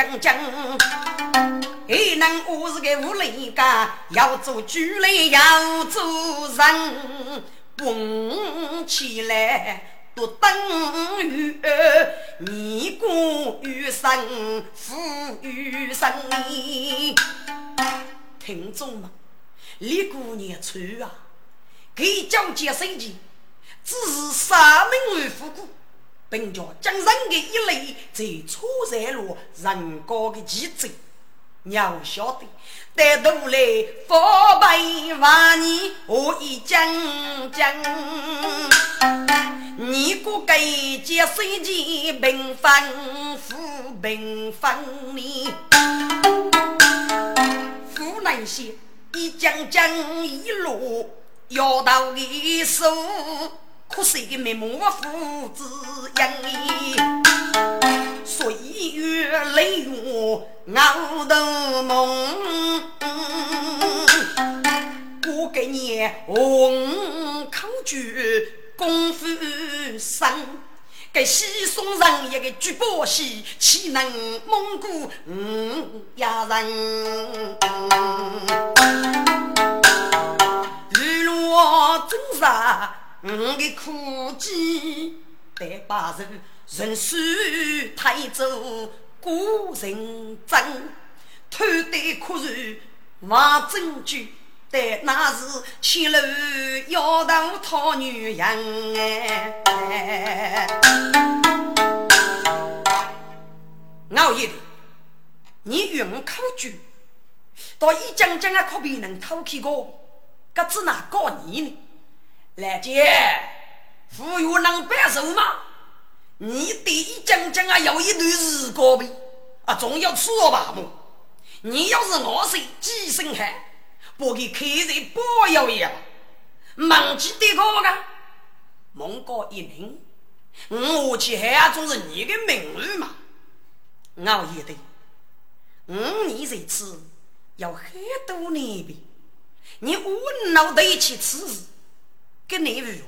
将将。还能我是个无力家，要做主人要做人，问起来。都等于你过余生，富余生你。听众们，李姑娘穿啊，给讲解生计，只是三名为夫故，并叫将人的一类在错在了人高的机制。你要晓得，带头来佛百万年，我已将将。你个给接水钱平分富平分你，湖南县一将将一路摇到一手。可惜个面目父子养，岁月累我熬头梦。我给你红康剧功夫深，给西松人一个举宝戏，岂能蒙古嗯呀人？日落正杀。我的苦计得把人人手抬走古人真，偷得可是挖证据，但那是前路要头讨女人哎。熬夜的，你用口句，到一讲讲啊，可别能偷去过，可只哪告你呢？来姐，富裕能白手吗？你第一讲讲啊，有一段日光呗，啊，总要吃吧么？你要是我是几身汗，不给客人包药药，忘记得个个？蒙哥一听，我去还总是你的名誉嘛？熬夜的，五年一次，要很多年呗。你无脑的去吃。跟你如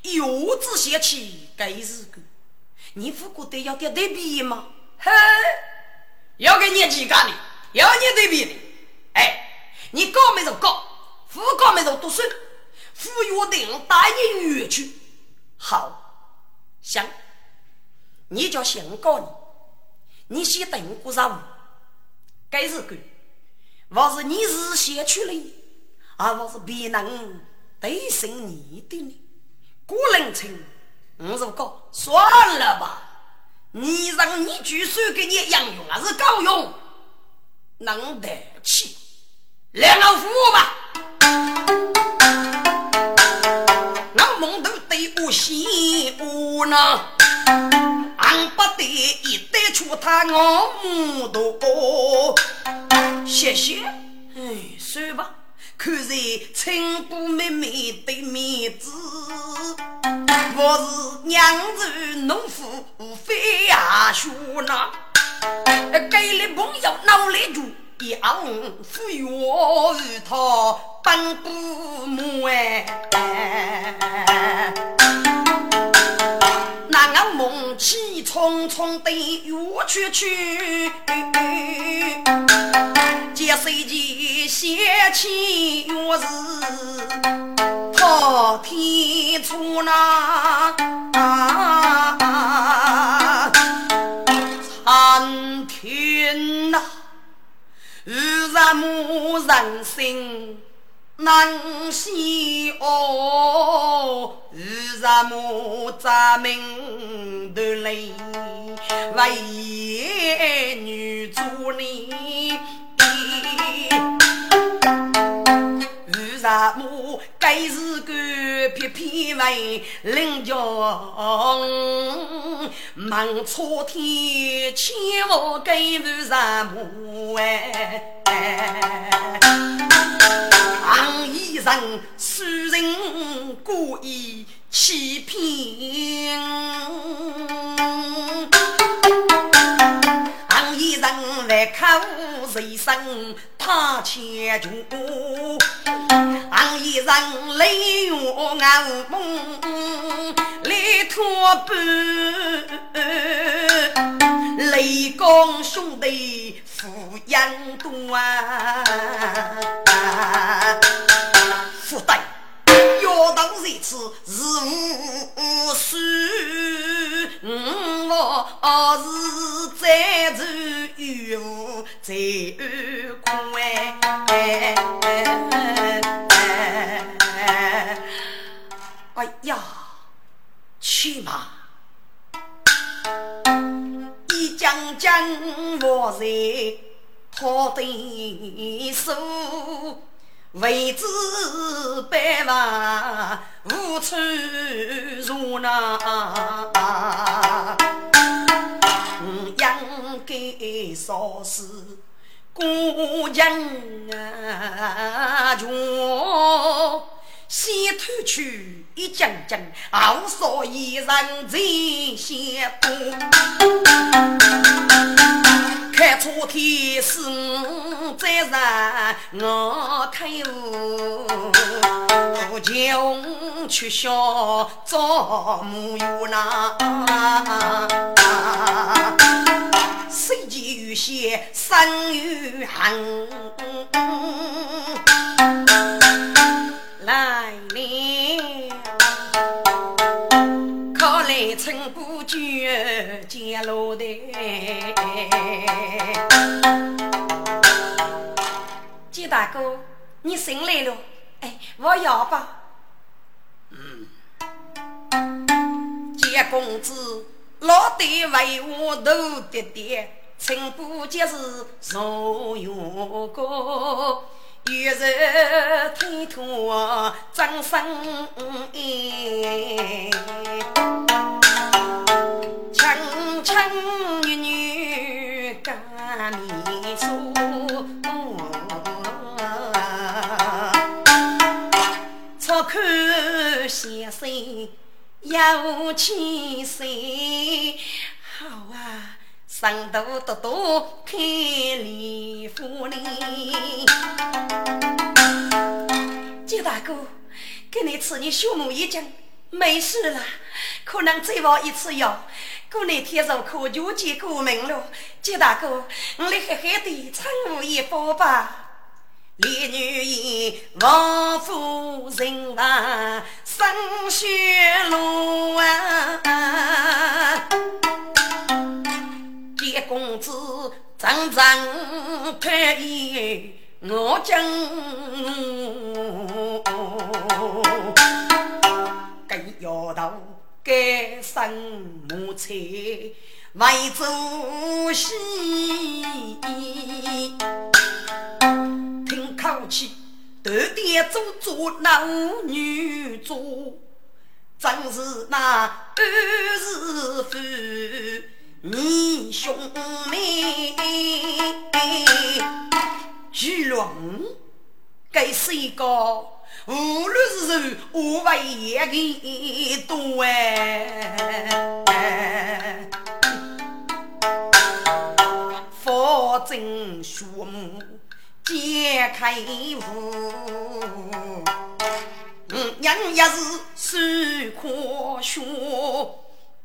柚子写起该是个，你不觉得要点对比吗？嘿，要给你几干的，要你对比的。哎，你高没做高，副高没做读书，副约定带你远去。好，行，你叫姓高你，你先等过上，该是个，我是你是先去了，而我是别人。对生你的呢？古人称，我如果算了吧，你让你举手给你养用还是够用？能得起，两个服务吧。我梦都对我心无呢，俺不得一旦出他我目睹。谢谢，哎，算吧。看在亲姑妹妹的面子，我是娘子农夫非阿叔呐。给了朋友脑来住，养富裕他本不母哎。那我梦起匆匆的远去去，接谁见想起月是好天初那苍天呐，日日暮人心。南西哦，日日暮咱们的泪，为女做你。日日暮该是个偏偏为人家忙错天，千万该日日暮哎。行一人，输人故意欺骗。人来看人生他千穷。行一人泪我眼梦，泪托半，雷公兄弟抚养多啊，当如此，是无数，我是在走远路，在安哎呀，去嘛！一将将我在他的手。为子百万无处容纳，养给少时孤人啊穷，先偷去一斤斤，后少一人在先看错天是再让我看我穷却笑做木有那，谁见有些生于恨来了。来春不绝见落台，金大哥，你醒来了？哎，我要吧。嗯，见公子老得为我头爹爹，春不节是若有过。玉日天托张生意，清清女女干面酥，粗口先生有气势，好啊。上头多多开礼福哩，金大哥，给你吃你小木一斤，没事了。可能再放一次药，过两天入科就见过门了。金大哥，我来狠狠的称我一番吧。烈女言，王夫人啊，生血路啊。公子长长太医，我将跟丫头改生母菜为做戏，听口气，头点做做男女做，真是那二是夫。你兄妹巨龙，该是一个无论是无为也的多哎，佛正树木揭开雾，人也是手可学。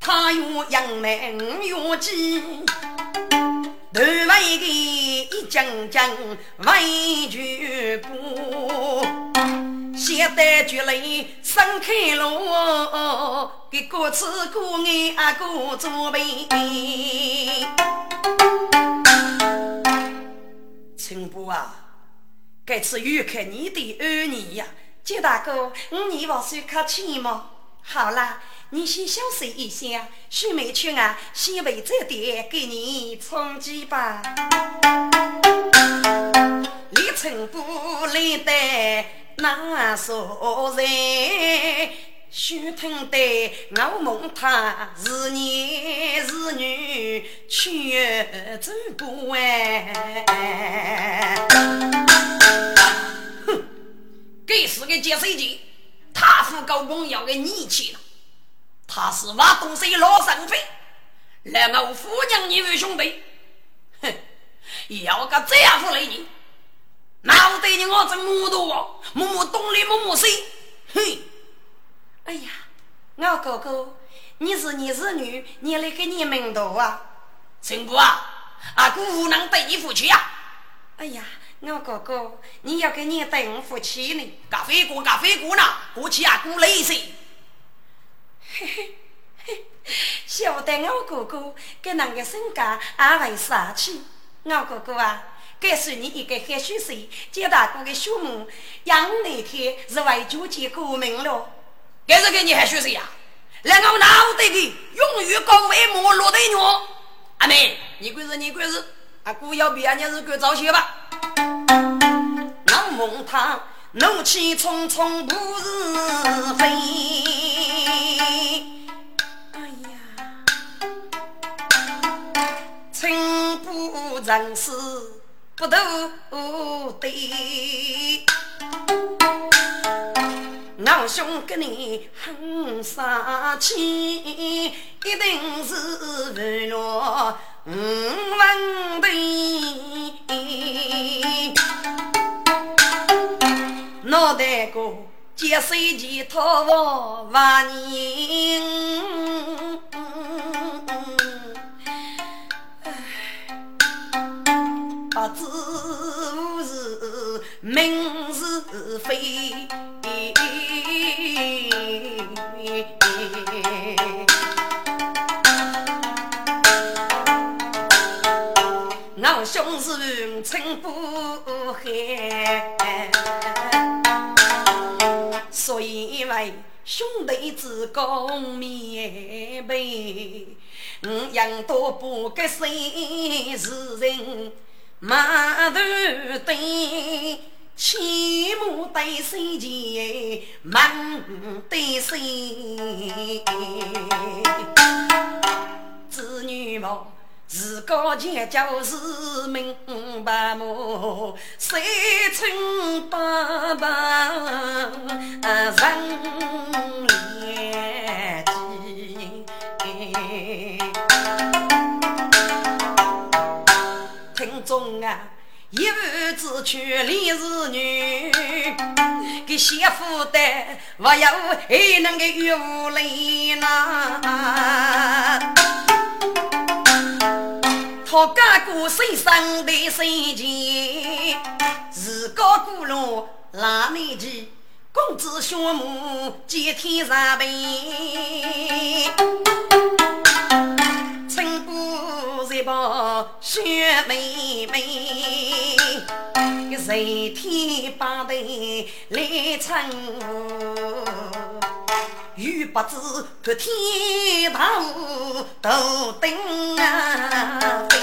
他用杨梅用鸡，头尾个一斤斤为全部，现代绝类盛开路，给各吃各爱各做备。陈伯啊，这次又看你的儿女呀，金大哥，你往算客气吗？好啦。你先休息一下，许梅去啊，先为这点给你充饥吧。李成不来的那所人，许听得我梦他是男是女，却走不完。哼，给是个接水机，他夫高公要给你去了。他是挖东西老生费，来我夫人你为兄弟，哼，要个这样子来你，那对你我真木头哦，木木东里木木西，嘿！哎呀，我哥哥，你是你是女，你来给你门头啊？陈姑啊，阿姑无能对你夫妻呀。哎呀，我哥哥，你要给你对我夫妻呢？咖啡锅，咖啡锅呢？过去阿姑累死。嘿嘿，晓得我哥哥跟那个身家阿为啥气？我哥哥啊。该是你一个海水水，接大哥的小母，养那天是为救济国民了。该是给你海水水呀？来，我拿我的永远高为莫落的鸟。阿妹，你管是你管是，阿姑要比阿娘是管早些吧。我梦他怒气冲冲不是飞。呀，情不人事。不斗对，老兄跟你很生气，一定是为了五万的，脑袋瓜接手机套房万年。知是明是非，我兄是称不害，所以为兄弟之公面背，我养多不给谁是人。马头对，起码对山前，忙对谁？子女们自个前就是明白么？三寸八八人连啊，一无子娶李氏女，给媳妇的不要还能给岳父来呐。他家过身上的生钱，自个过路拉内去，公子小母接天上辈。一把小妹妹，一天把头来撑，又不知这天堂头灯啊飞，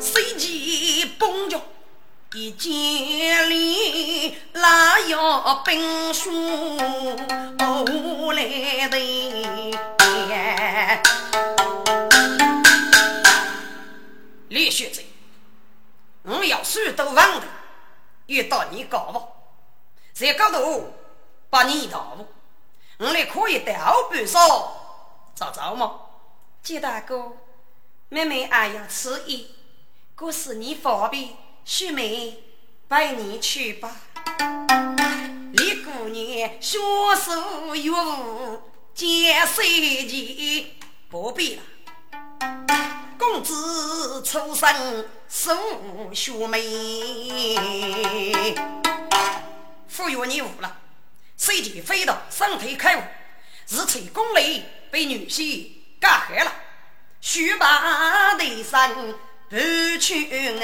谁见崩脚一见里哪有兵书来的？李学珍，我要输都忘的，遇到你搞不？在高头把你打我，我来可以带后半少，咋着嘛？金大哥，妹妹还要吃一，可是你方便，许妹陪你去吧。李姑娘，学手玉物。见谁见不必了，公子出身素秀美，忽悠你误了。谁见飞到身体开悟，日吹宫里被女婿干害了，须把的身不去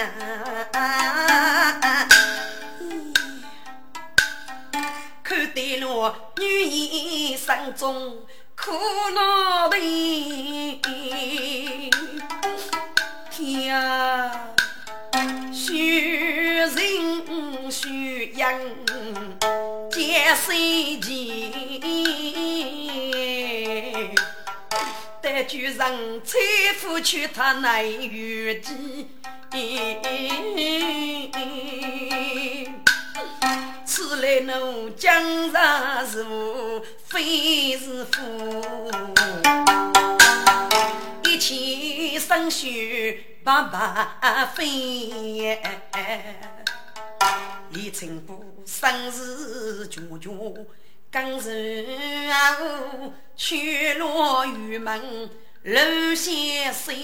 啊！看得了女人心中苦恼的，天啊，血人血样皆谁见？但居人财富却他难预计。来奴江上是福，非是福。一切生生血白白飞。李成波生日久久，刚日后去落玉门楼先生，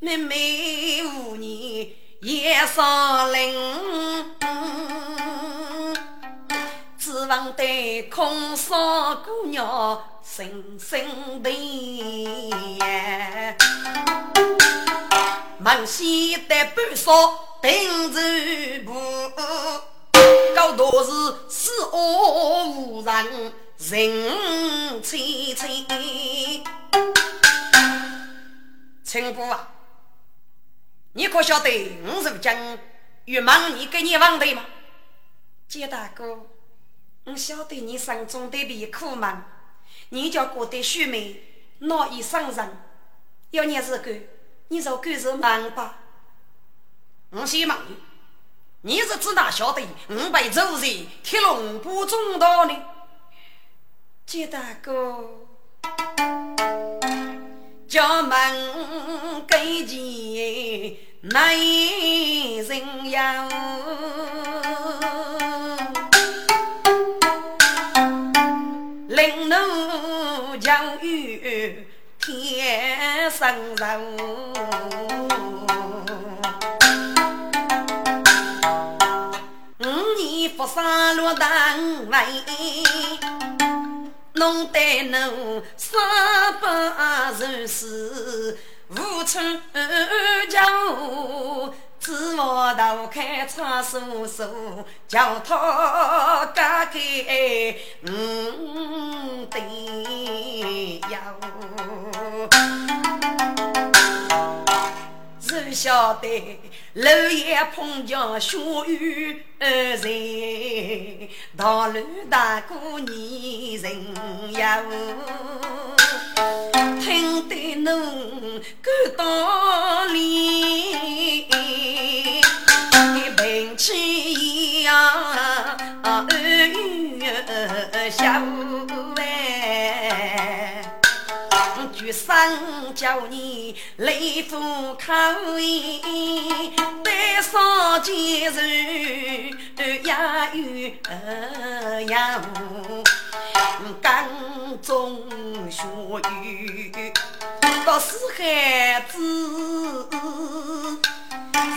妹妹无年夜上林，指望得空少姑娘深深的。忙西的半晌。定州部，高多是四恶无人，人凄凄。陈姑啊，你可晓得我如今越忙你给你忘的吗？杰大哥，我晓得你生中的别苦闷，你叫过得虚美，闹一生人。要你是个，你就干着忙吧。我先问你，你是指哪晓得我被周人铁龙不中道呢？杰大哥，家门给前难人呀，领路教育天生人。五年佛山落单位，弄得侬三百人死，无处叫指望头开唱诉诉，叫他嫁给嗯的哟。只晓得楼也碰见小雨儿在，大路大过你人呀，听得侬个道理，平气呀，儿女笑哎。生叫你雷府口音，带上几日呀有呀无，江中学雨，到是孩子。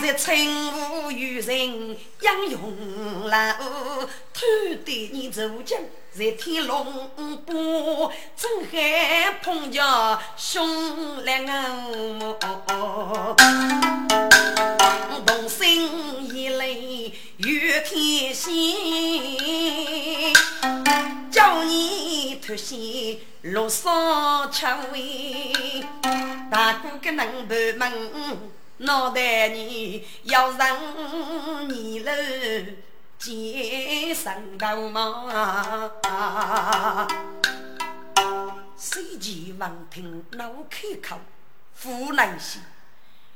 在春无有人养用老，偷对你走将在天龙坡，正海碰见兄两个，同心一泪越天心，叫你脱险落上蔷薇，大哥个能不门。脑袋你要让你了肩上头嘛？谁见闻听老开口，湖南西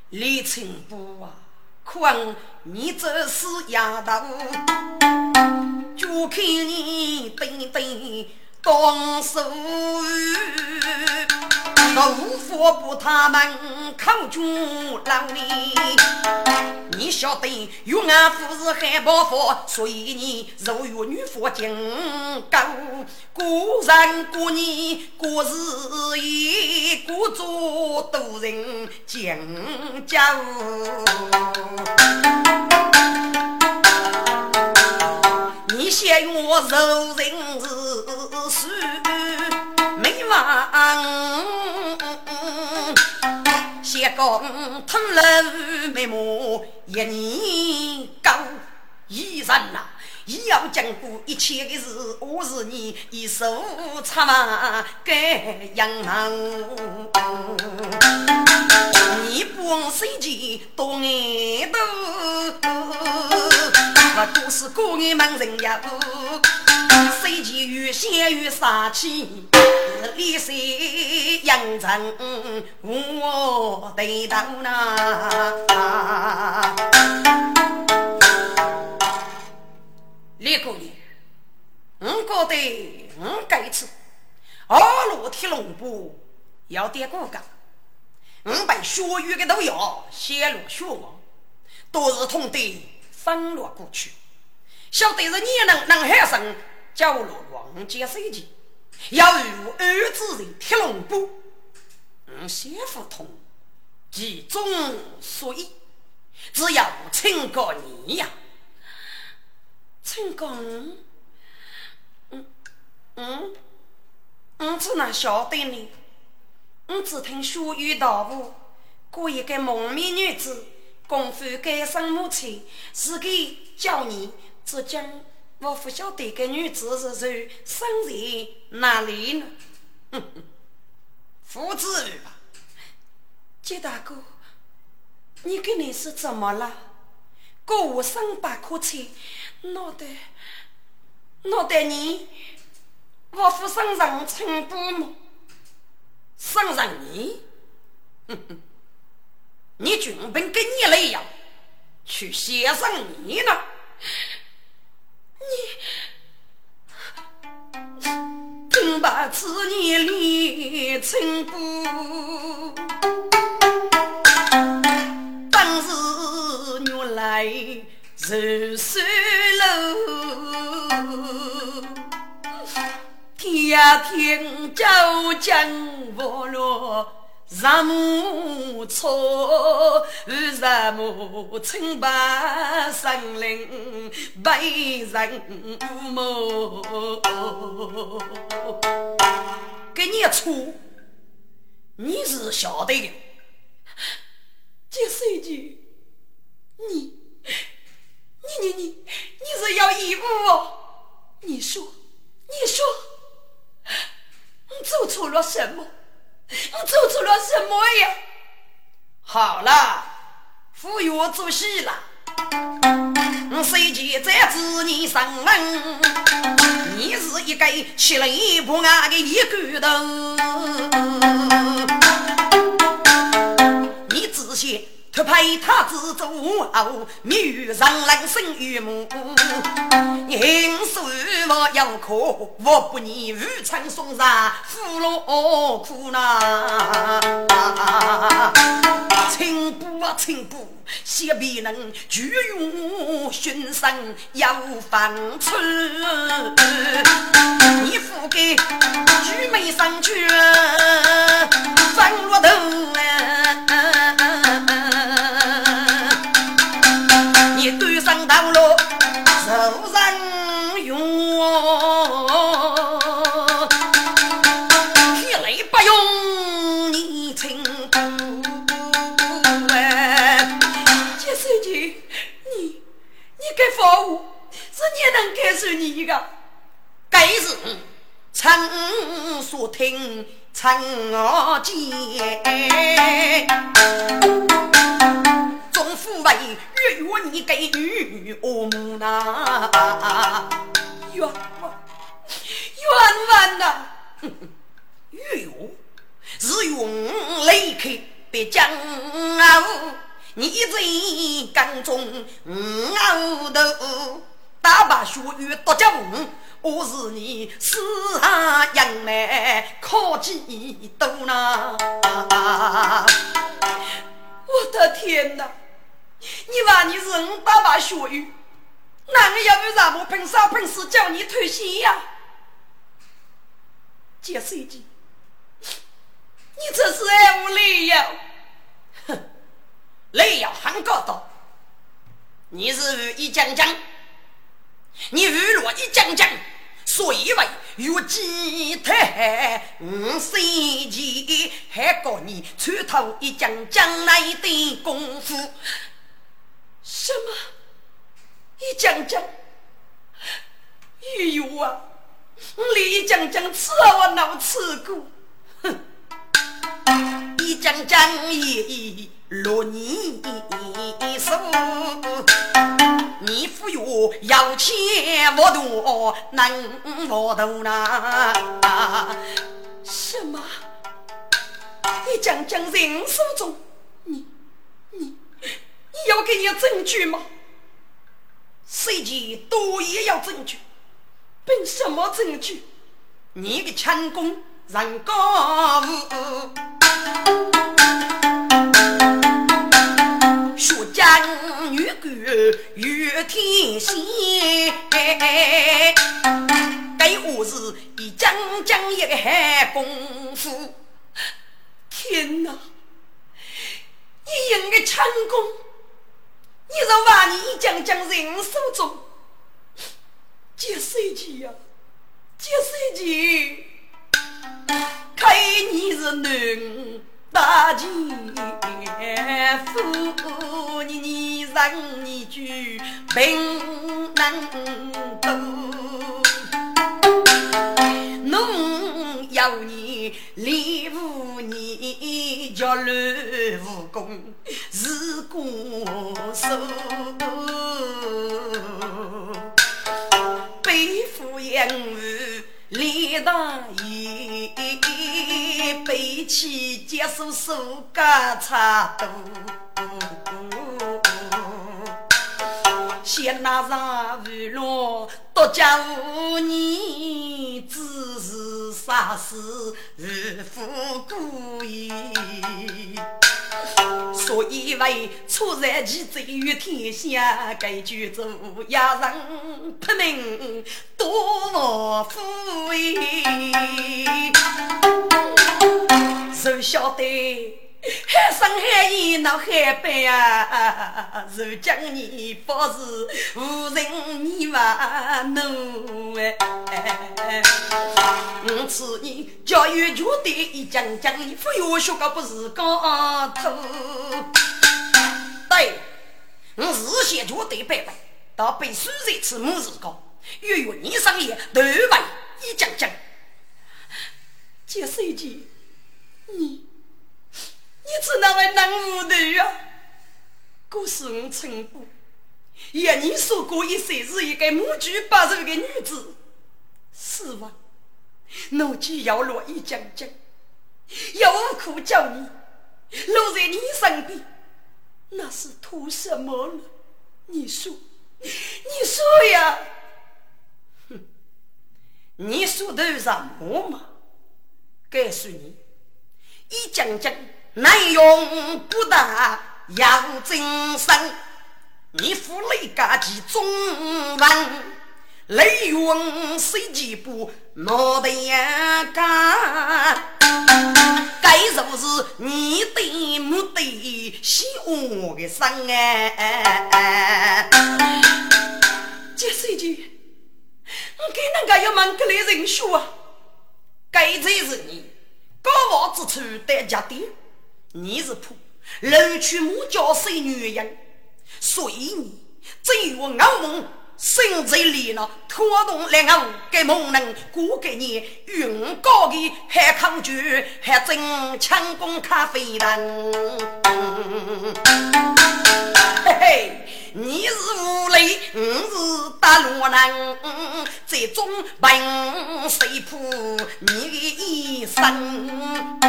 李成波啊，看你这是丫头，就看你等等动手。无法不他们口中老你，你晓得有俺夫是害怕佛，所以你如玉女佛经高，古人古年古日也古做多人讲究，你嫌我柔人是没完。先讲吞了眉毛一年高，医生呐，医要经过一切的事，我是你一手插嘛给养忙。你不问谁家多爱多。我都是过眼忙人呀，谁见越想越杀气，李三杨成我对头呐。李姑娘，我觉得我这次二路铁龙步要点过岗，五百血雨的都要先落血亡，都是痛得翻落过去。晓得是你能能海生，叫落王家水钱，要如儿子人铁龙布，嗯，先不通，其中所以，只要请个你呀，请个嗯嗯，我只能晓得呢，我只听书语道武，过一个蒙面女子，功夫改生母亲，是给教你。只讲我不晓得该女子是谁，生在哪里呢？哼哼，不至于吧？杰大哥，你跟你是怎么了？过午三百可钱，脑袋脑袋你我府身上称不吗？身上你？哼哼，你军本跟你那样，去写上你呢？你真把子年里成不？来是水楼，天涯天叫江波落。日暮错，日暮清白森林被人误给你错，你是晓得的。这手机，你，你你你，你是要义务哦？你说，你说，你做错了什么？我做错了什么呀？好了，不要做戏了。我随即在子你上门，你是一个七雷不安的一骨头，你仔细。特派他自做后，密语上人生于母。因书我要可，我不念武昌送上苦乐苦难。请不啊，请不，写必能举勇寻生要放出。你付给举眉上去，翻落头啊！总府为月月你给女我母呐，冤枉冤枉呐！月月是用雷克别将啊！你在缸中熬头，大把血雨多将，我是你四下杨梅可几多呐？我的天哪！你话你是五大把血雨，哪个要不让我喷啥喷死叫你退鞋呀？杰书记，你这是爱无理由，哼，理由很高道。你是一将将，你娱乐一将将，所以为越吉太五岁前还告你穿透一将将来的功夫。什么？一讲讲？哎呦啊！你一讲讲吃了我脑吃过，哼！一讲讲一一落你手，你忽悠要钱我多能我多难？什么？一讲讲人手中你？你要给你证据吗？随即多也要证据，凭什么证据？你的轻功人家无，学将女官越天仙，该我是一将将一个海功夫。天哪，你应的轻功！你若把你将将人手中，接谁去呀？接谁去？看你是男大丈夫，你你让你句平能多。侬要你练武，你叫练武功是高手，背负养武练大义，背起接受手家差多。先拿上鱼龙，独家无你，只是杀死日夫故意。所以为出战其罪于天下，该举足也让不能多富贵，谁晓得？海上海盐闹海北啊！如今你不是无人你玩奴哎！我此年教育绝对一讲讲，你不要学个不是高头。对，我日先绝对拜拜，到被书人吃母是高，月月你上夜头发一讲讲，这是一件你。你只那位男无头啊！故事我称呼，也你说过一生是一个母猪八十的女子，是吗？奴既要落一将将，又无苦叫你落在你身边，那是图什么了？你说，你说呀！哼，你说的什么嘛？告诉你，一将将。难用不大要精神，你府内家几中文，雷云谁几步脑袋干？该就是你的目的，喜我的生哎！这谁句？我给那个要忙个来人说啊，该才是你高傲之处得家的。你是仆，楼去母教生女人，所以你只有我梦心在里呢，拖动两个给梦人过给你云高的海康剧，还真强攻咖啡人。嘿嘿，你是无雷，我是大罗人，这种本谁扑你的一生？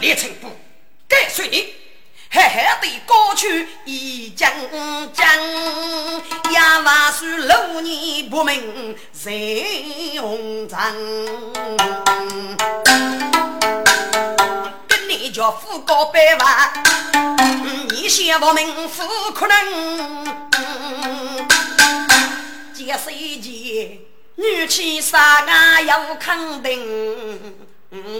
列成不，该随你，嘿嘿的歌曲一讲讲，亚瓦树六年不明谁红尘，叫富高百万，你先不明富可能，这世界女婿啥个要肯定。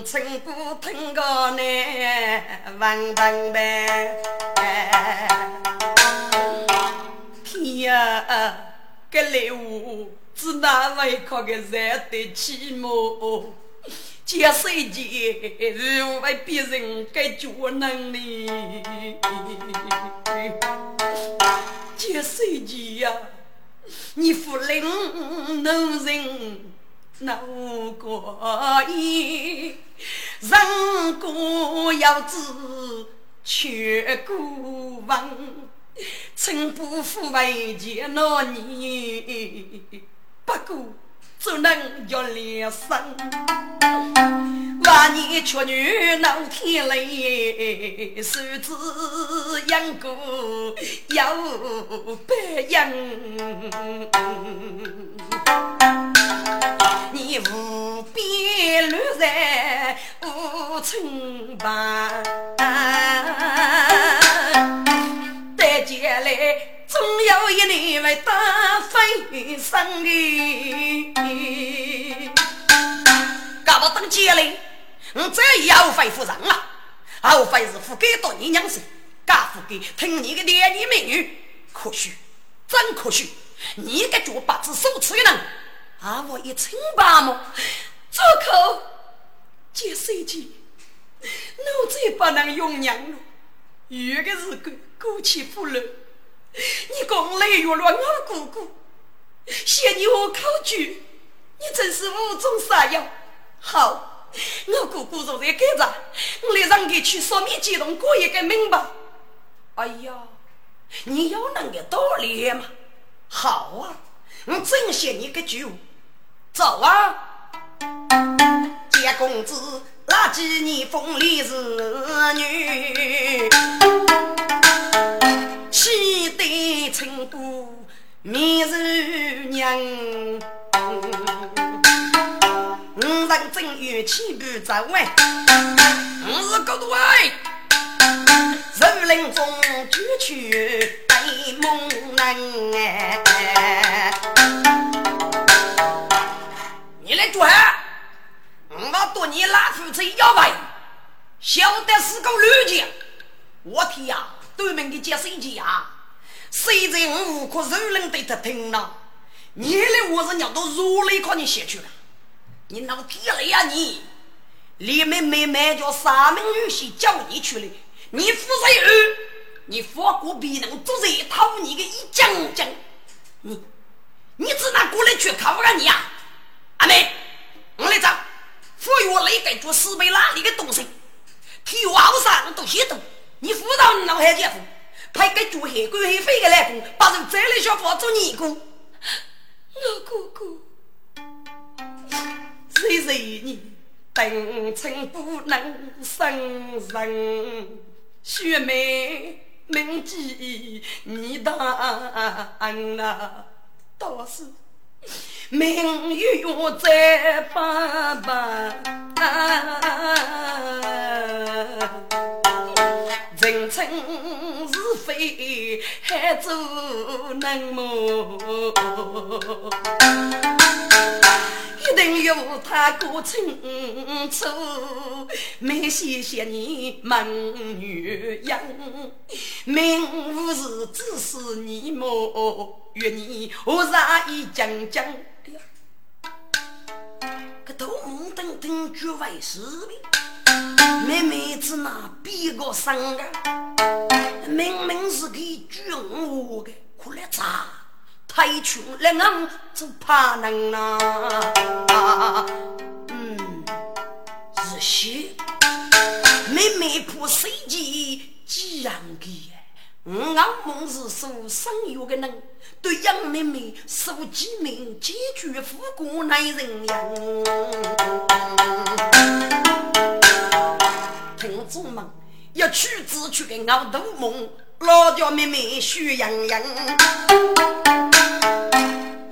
成不听个呢，万般的。天呀，这礼物只哪位可个惹得起么？这世界如为别人该做能力，这世界呀，你不能能人。那过意，人过要知却过问，曾不负为见那你，不过只能叫两声。万年缺女闹天雷，手指养过有白养。你无边乱在无村旁，得见来总有一年会大飞升的。搞不等接嘞，我这要费夫人啊，后费是付给多你娘子，家付给听你的连言美语，可惜，真可惜，你个脚八字手持的人，啊我一清八目，住口！接手机，我再不能用娘了，有个是个过气不老。你讲来越了我姑姑，嫌你我考举，你真是无中生有。好，我姑姑坐在盖着，我来让你去说明激动过一个明白。哎呀，你有那个道理吗？好啊，我真谢你个酒，走啊，见公子那几年风里是女。喜得成都面如娘，五人正月起步走哎，我是高度哎，树林中举去白梦人哎，你来做啥？我多年拉夫子要买，晓得是个乱讲，我天呀！对面的接水机啊，谁在我户口肉人对他听了？你的我是鸟都如雷靠你写去了，你闹屁了呀你！里面妹妹叫三名女婿叫你去了，你负责有，你法国必能做这套你个一将将，你你只拿过来去考啊你啊！阿妹，我来找，服务来给做四倍拉里的东西，体娃后上都写懂。你辅导你老汉姐夫，派个做黑官黑费的来工，把人这里小房做尼姑。我哥哥，谁谁你等成不能生人，学妹铭记你的恩啊，倒是命运在爸爸。人称是非还做能么？一定有他过清楚。没谢谢你门女养，名无是只是你么？愿你何啥一讲讲？哎呀，个头蒙登登绝外是的。妹妹子那比个生啊，明明是个军务的，可来查太穷了，俺就怕能啊啊。嗯，是些妹妹不随机这样的，俺们是受生育的人，对杨妹妹受几命，解决富过男人呀。听众们，要去子去给熬大梦，老家妹妹喜洋洋。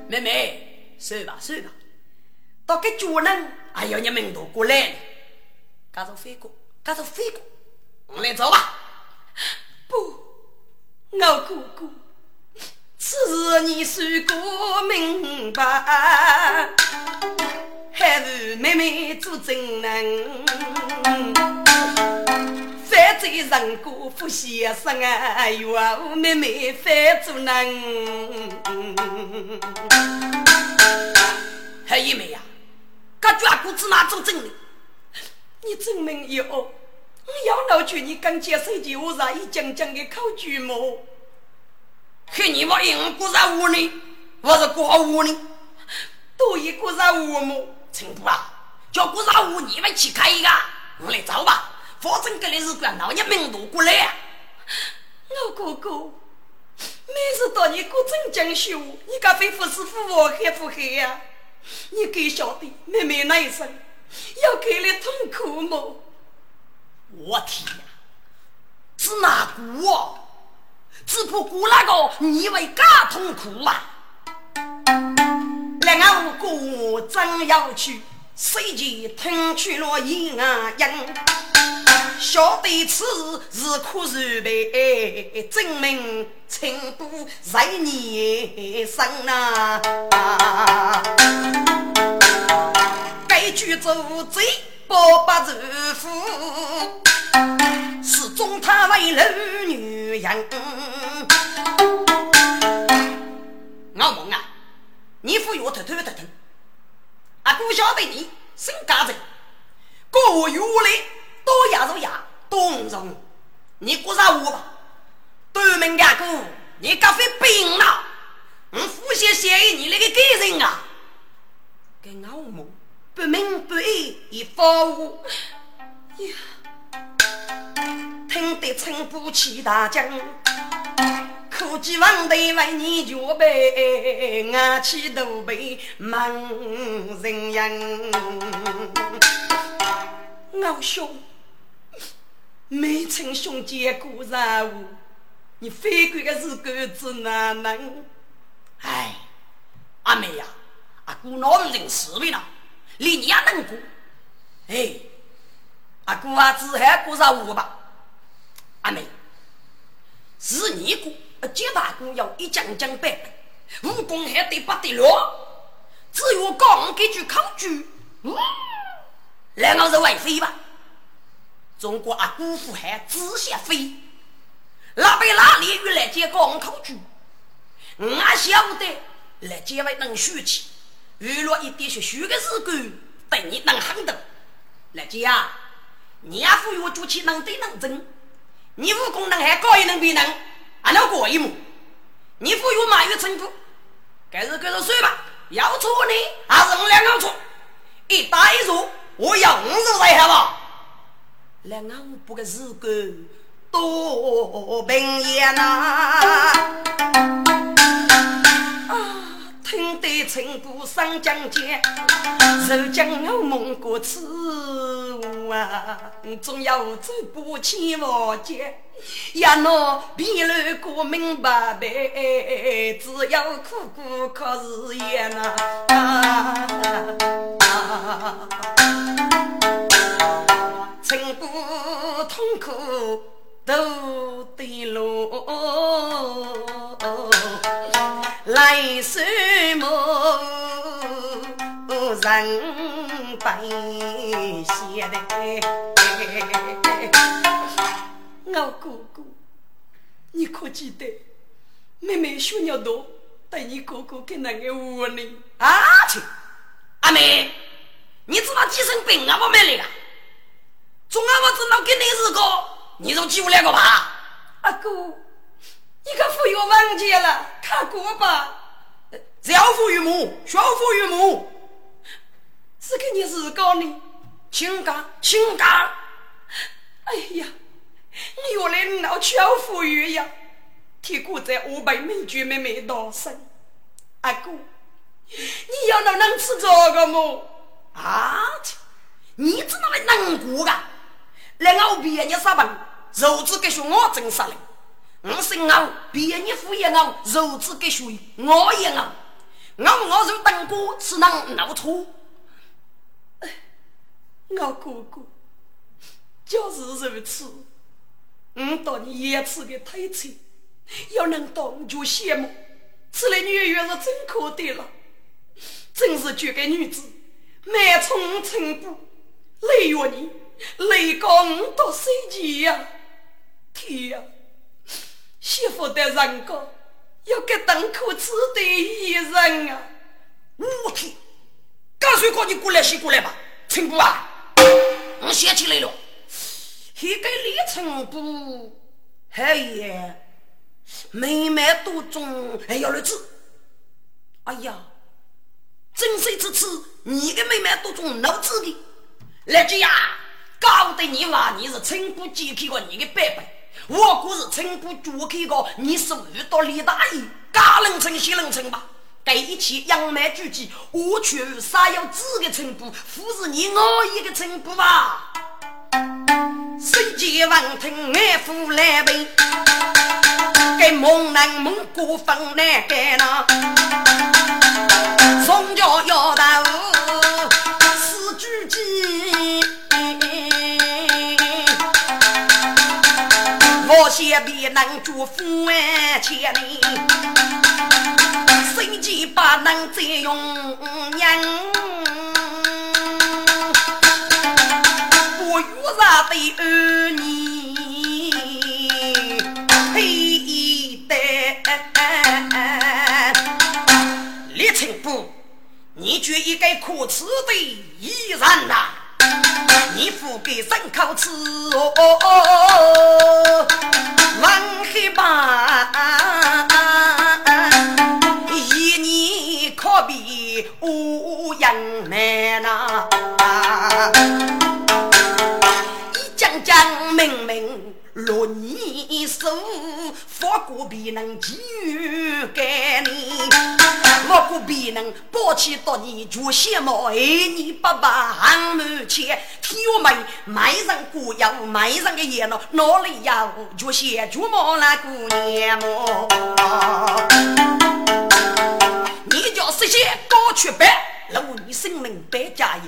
妹妹，算吧算吧，到个主人，还要，你们都过来了，赶着飞过，赶着飞过，我们来走吧。不，我哥哥，此事你算个明白，还是妹妹做证人。犯罪人过不先生啊，我妹妹犯做人。黑一妹呀，这卷骨子哪做证的？你证明有，我要闹去你刚接手机，我让一讲讲的考据么？黑你妈因果然无呢，我是过无呢，多一个人无么？陈部啊，叫过然无你们去开一个，我来找吧。反正这里是管老爷命路过来啊！我哥哥，每次到你过正讲修，你敢非不是父我黑不黑呀？你该晓得妹妹那一生要给你痛苦么？我天呀！是哪个？只不过那个你为更痛苦啊！两个无辜真要去，随即听去了一啊音。晓得此是苦是悲，证明情不在你身呐。该句做贼不不如夫，始终他为了女人。老孟啊，你服我偷偷的偷，啊，不晓得你身家子，过月来。多牙如牙，多五如你过上我吧。对门两个，你咖啡病了。我呼吸协议，你那个给人啊？给老母不明不义一发我呀！听得称不起大将，可计王队为你绝备，俺起都被忙人样。老兄。没称兄弟过任务，你非归个是狗子哪能？哎，阿妹呀，阿姑哪能认识你了？连你也能过？哎，阿姑啊，只还过任务吧？阿妹，是你过，接大姑要一讲讲白白，武功还得不得了？只有讲几句口诀，来，我是外妃吧？中国啊，姑父还只想飞，那边哪里有来接港口住？我晓得来接位能学起，娱乐一点学学的日干，等你能喊的。来接啊，你也赋予我做起能对能争，你武功能还高一能比能，俺能过一目。你赋予我马月成都，该是该是算吧，要错呢还是我两个错？一打一输，我要五十岁好吧？来俺不个是个多平言呐！啊，听得成都上江街，受将我蒙过此物啊，总要走过千万街，呀喏，别路过明白白，只要苦苦靠日夜呐。成不痛苦都得路，来什么人悲喜的？我哥哥，你可记得妹妹小鸟多带你哥哥给那个屋里？啊去！阿妹，你知道几生病啊？我没来个。总俺我知道给你是个，你就记我两个吧。阿哥，你可不要忘记了，看过吧。小父与母，小父与母，是给你是个呢。亲家，亲家。哎呀，你原来闹巧妇与呀，天过在五百美眷妹妹道声。阿哥，你要能能吃这个么？啊，你知道那能过噶？来我毕业你啥本？肉质给熊我真杀了。我姓我，毕业你敷衍我，肉质给学我也我。我我是当哥是能闹错？我哥哥就是如此。我当你言辞的太脆，要能当就羡慕。此类女人是真可得了，真是绝个女子，满充成补，累月你。雷公多神奇呀！天呀，媳妇的人家要给当可耻的一人啊！我天，干脆叫你过来，先过来吧，陈姑啊！我想起来了，一个李成姑，哎呀，妹妹多中还要儿子。哎呀，真是之次，你的妹妹多中脑子的，来姐呀！搞得你娃你是成都接去过你的伯伯，我可是成都住去过，你是遇到李大爷，家人称西人称吧？这一切扬眉举起，我却啥要子的成都，不是你我一个成都吧？谁见王听爱父来背，给蒙南蒙古分难改呢？也能祝福万千里，谁计把能再用娘？不遇啥的儿女，嘿的李成福，你觉一个可耻的艺人呐！你富给牲口吃哦，万黑吧，一年可比五样难呐，一讲讲明明。若你生佛果必能给予给你，我过必能抱起到你？就羡慕爱你？爸爸很满钱，天美卖人过要卖人的眼咯，哪里要就羡就莫那姑娘么？你叫这些高去白。路你？生命百家业，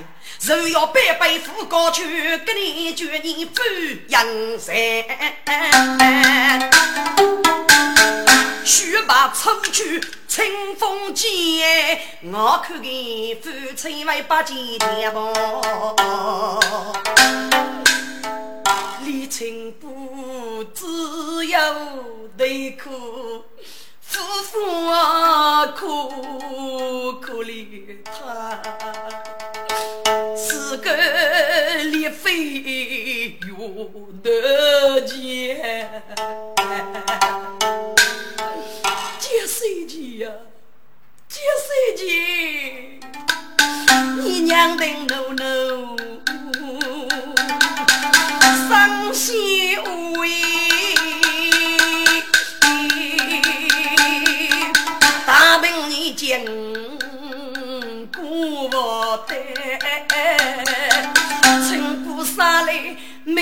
若要百倍富高去，给你绝你富阳山。雪白春去清风见，我看见夫妻为八几天么？李清不只有对苦。夫妇啊，可可怜他，是个烈飞有得见，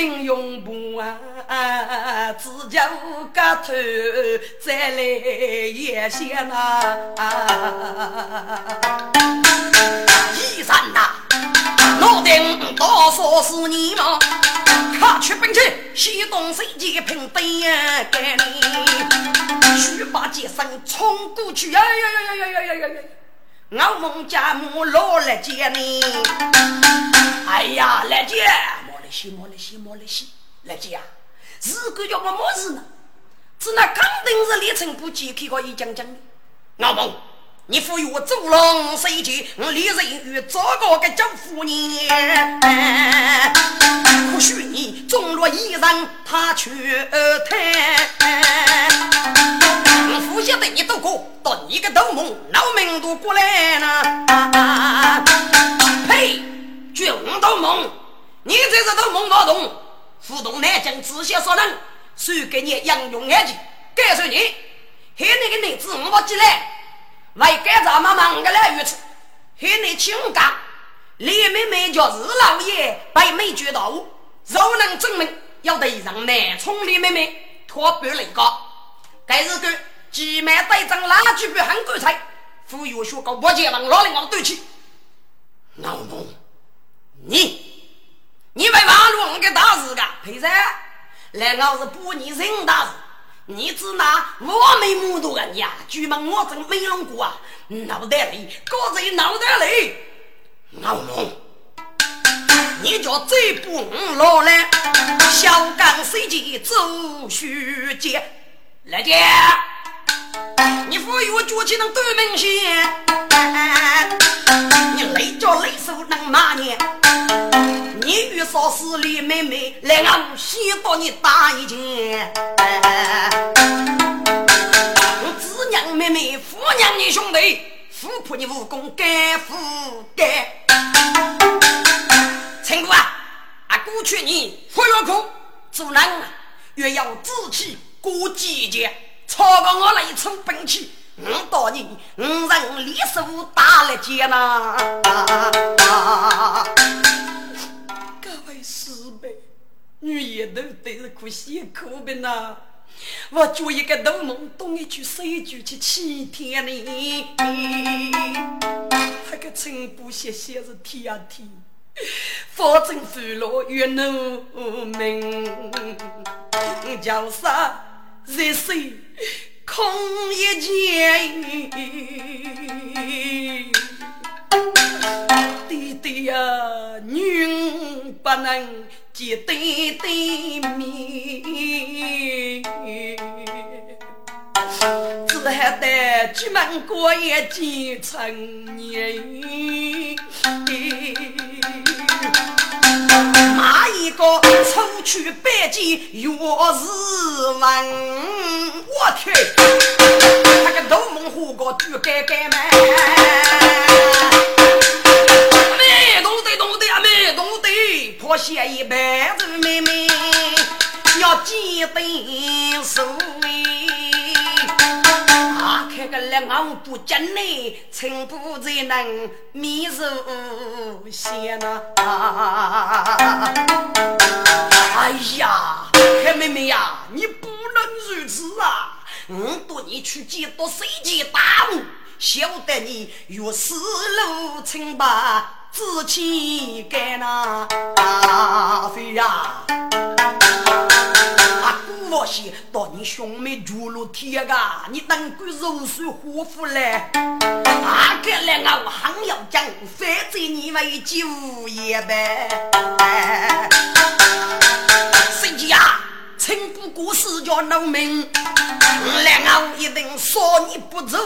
来命用不啊，只叫个头再来也行啊！医生呐，老丁多少是你吗？卡出兵器，西东西几平对给你，须把剑身冲过去，呀呀呀呀呀呀呀呀！我孟家母老来接你，哎呀，来接，西，莫来西，莫来西，来接啊！如果叫我没事呢，只那肯定是李成不解开个一讲讲的，我孟。你赋予我祖龙谁去？我立人与这个个叫夫人，或许你中了一人，他却谈。我夫妻对你都过，到你个斗梦，老命都过来了。呸！军斗梦，你这是斗梦发动，互动南京直接说人，谁给你杨勇眼睛？告诉你，害那个女子我不进来。为干咱们忙个来如此，和你请假，李妹妹叫日老爷被没觉到，若能证明要对上南充李妹妹托白来个，该日个集满队长拉举不很干脆，忽悠学个不结盟老领我对起，老公，你你为王路我给大事个赔噻，来我是不你人大事。你只拿我没目睹人家，据问我真没弄过啊！脑袋里，各自脑袋里，老龙，你叫这不老来，小刚随即走虚节来接，你赋予我举起那对门线，你累叫累手能骂你。你遇上是李妹妹，来我先帮你打一拳。我子娘妹妹，父娘你兄弟，父婆你武功该负该。陈姑啊，啊，过去你不要哭，做人啊，越要志气过节节，超过我那一身兵器。我到你，五人联手打了劫呐！各位师辈，女也都得是苦辛苦的呐。我做一个斗梦，东一句西一句去欺天呢。那个陈布写写是天啊天，反正烦恼越难明，叫啥？在水空一间，弟弟呀，女不能几对对面，只还得举门过夜几成年。哪一个出去拜见岳？我天，他个龙门户个举改改门。没懂得懂得呀，没懂得，破鞋一辈子妹妹要记得手啊，开个两行不讲呢，寸步才能迷入线呐！哎呀，黑妹妹呀，你不能如此啊！我带你去见到世界大母，晓得你越死路清白，志气干呐！飞呀！我些到你兄妹住了天个，你能够柔水火夫嘞？阿哥来我还要讲，反正你为救也呗。谁家请不过世家农民，来我一定说你不走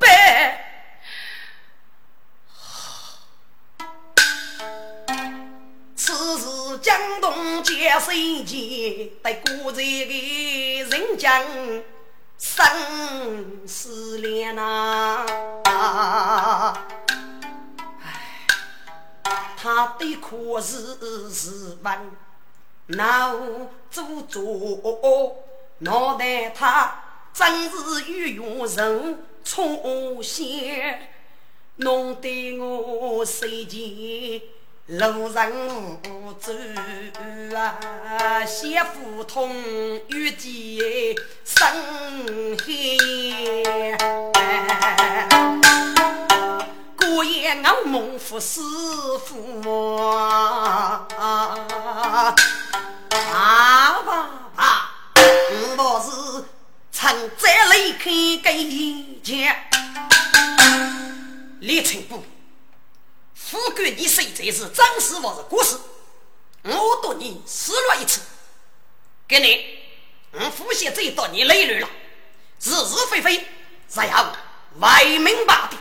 呗。此时江东皆水间，对古在的人间生死恋呐。唉，他的可是是问脑做作，脑袋他真是与用人重现，弄得我随间。路人走啊，先腹痛欲解身寒。姑爷暗孟复师傅啊啊啊啊！我是趁这里看给一件，李成不？啊啊啊啊啊啊啊不管你谁才是真实或是故事，我多年死了一次。给你，我父亲这一道你累累了，是是非非，是要为民把的。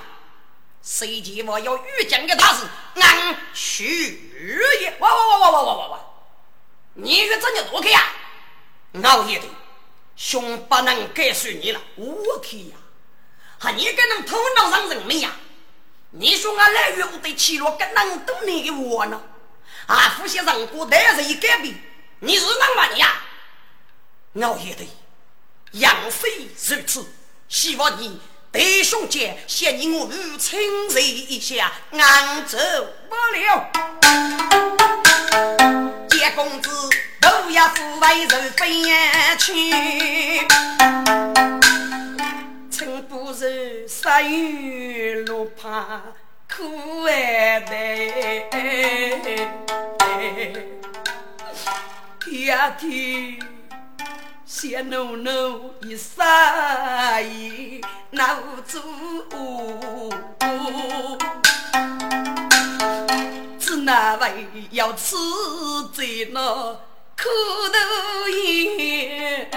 谁见我要遇见的大事，俺去也！哇哇哇哇哇哇哇哇！你越真的多开呀！熬夜的熊不能该算你了，我天呀！还你跟能头脑上人命呀！你说俺来月我得起落更能懂你的我呢？啊，夫妻人过但是一改变，你是哪么你呀？熬夜的，杨妃如此，希望你弟兄间谢你我母亲热一下，俺走不了。见公子都要抚慰人飞去。真不是杀鱼路怕苦哎的，天天先弄弄一杀一闹做，只那位要吃在那苦头咽，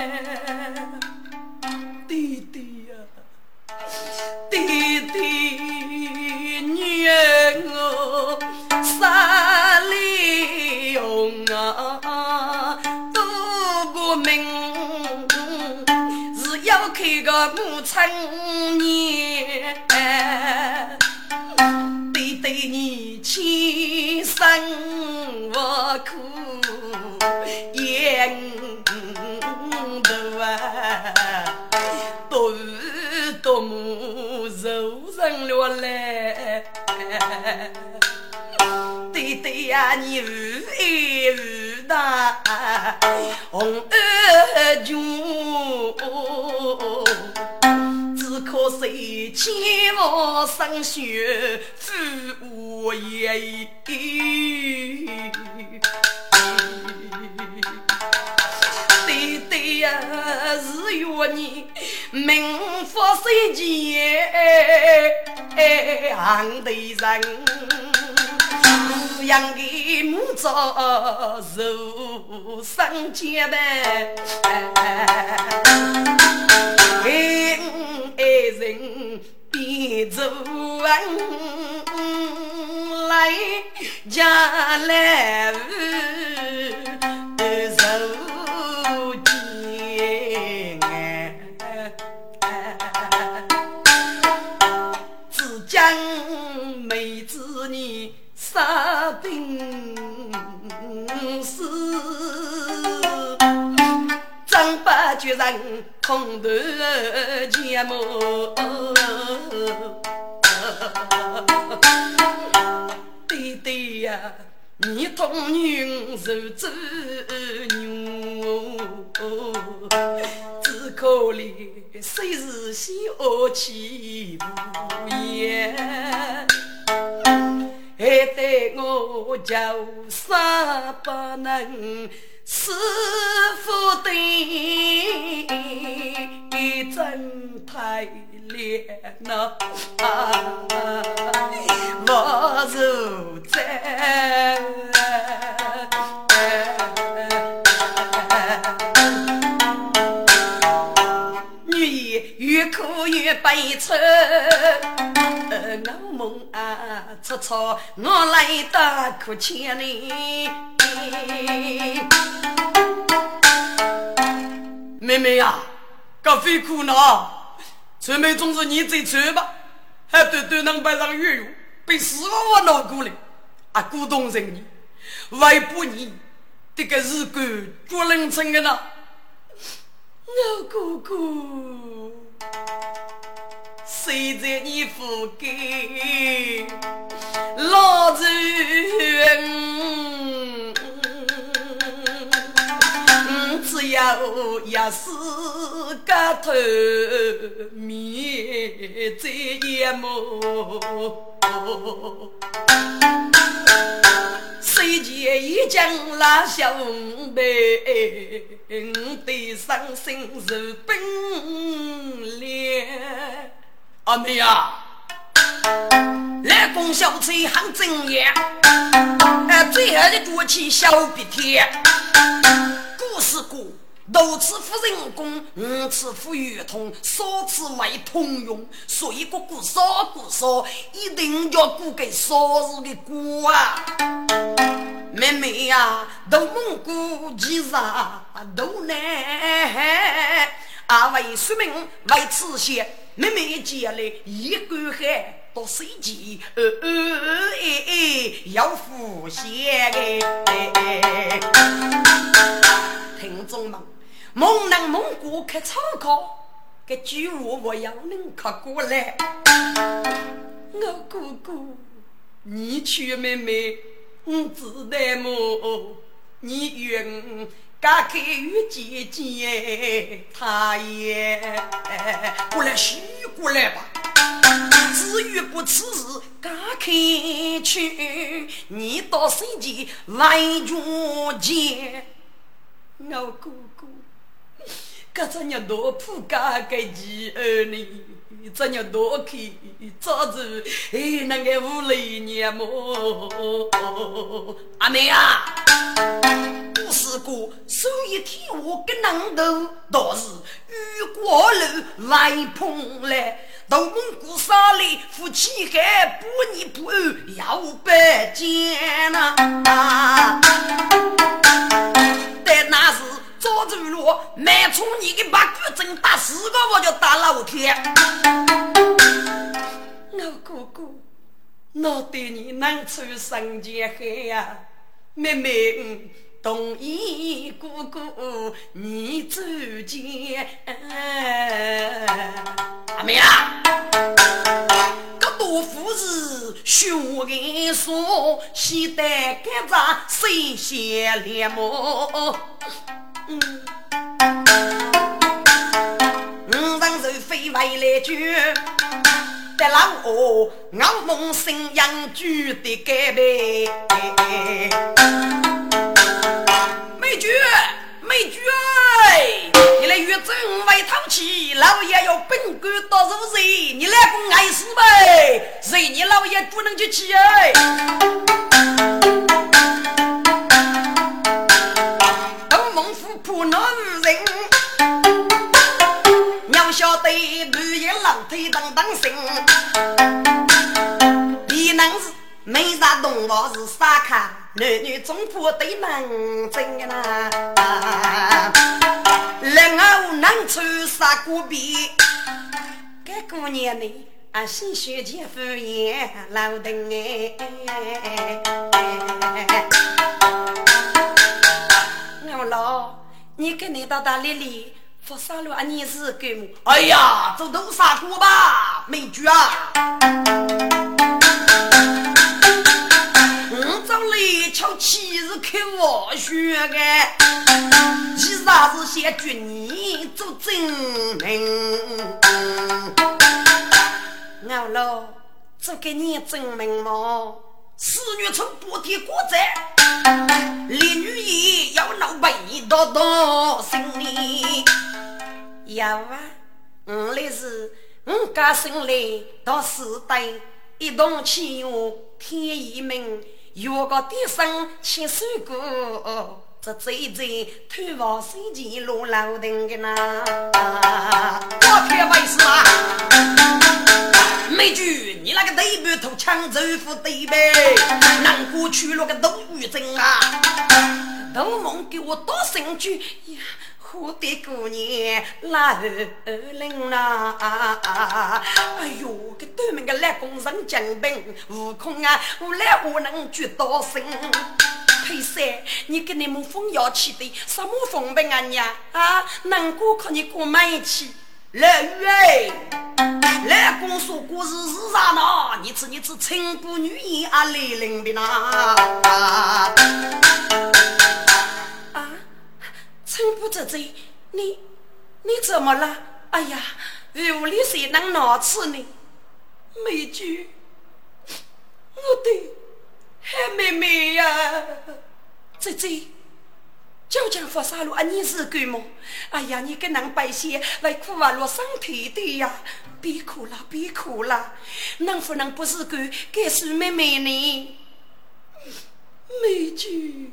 弟弟。滴滴呀，你无爱无大红二军，只可惜千万生血负无言。对对呀，月你名副三杰行的人，养的母早受伤肩呗，爱人别走来家来杀兵死，张八决人空头剑目。弟弟呀，你同女受之女，只可怜虽是小气无言。还待我叫啥不能师傅的真太烈呐，我如在。越哭越悲愁，我梦啊，楚楚，我来打哭千里。妹妹呀，这非哭呢，春梅总是你最丑吧？还短短能摆上月月，被死我拿过来，啊，鼓动人你，为不你，这个日干做人成的呢？我哥哥。谁在你腹间？老子只要一丝个头面在眼目，谁见一将拉兄弟，我对伤心如冰凉。阿妹啊，来攻小翠很正业，哎，最后的夺起小鼻涕。故事故，多次夫人功，五次夫圆通，少次为通用。所以个故少故少，一定要顾给少日的过啊。妹妹呀，都蒙古其实都难，啊为说明为此些。妹妹接来一管海到水前，呃呃哎哎要呼吸哎！听众们，蒙南蒙古开草考，这句话我要能考过来。我哥哥，你娶妹妹，我知道么？你愿？打开玉姐姐，他也过来许过来吧。至于不此事，打开去，你到谁家来着见？我哥哥，这咱要多铺家个几儿呢？咱要多看早子，哎，那个屋里娘么？阿妹啊！不是过，手一天我个能头，倒是雨过路来碰来。大蒙古杀来夫妻还不你不安，要拜见呐。但那是早走路，满冲你的八股真打四个我就打老天。我哥哥，我对你能出生间海呀，妹妹。同意哥哥，你走见阿妹啊！这多富是。血根说，现代干仗谁先连么？五人手飞回来句，得老我我梦信仰主的改变。美菊，美菊，你来越正为淘气，老爷要本官到入谁？你来个爱死呗？谁你老爷不能去气哎？孟府破闹人，娘晓得半夜老腿当当心，你能是没啥动物是傻卡。男女总怕对门争呐，人儿能穿啥锅皮？该过年呢，啊新学姐敷衍老邓哎。我老，你跟你到大里里佛山路啊？你是干么？哎呀，做豆沙锅吧，美女啊！瞧气是开我血的，其实还是先举你做证明。我老做给你证明嘛，四月从白天过节，李女爷要闹背到到心里。要啊，我来是我家生来到四代，一同起我天一门。有个爹生七十个，这最最头发水钱落老丁的那。我看为是啊，个对半头抢走副对呗，难过去了个都雨症啊，都梦给我多生句呀。我的姑娘来人呐！哎呦，这对面个来工人将兵，悟空啊，我来我能举刀身。裴三，你跟你们风要起的什么风病啊你啊？难过可你过买起。来雨哎，来公说故事是啥呢？你吃你吃陈姑女言啊，来临的呐。真不知罪，你你怎么了？哎呀，屋里谁能闹吃呢？美菊，我的海妹妹呀，这这就讲佛山路啊，你是干么？哎呀，你跟人百姓为苦啊落伤腿的呀！别哭了，别哭了，能不能不是干该是妹妹呢？美菊。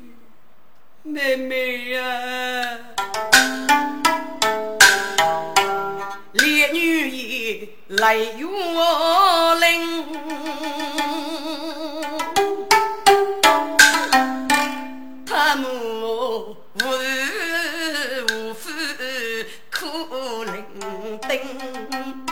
妹妹呀，烈女也来月灵，他们叮。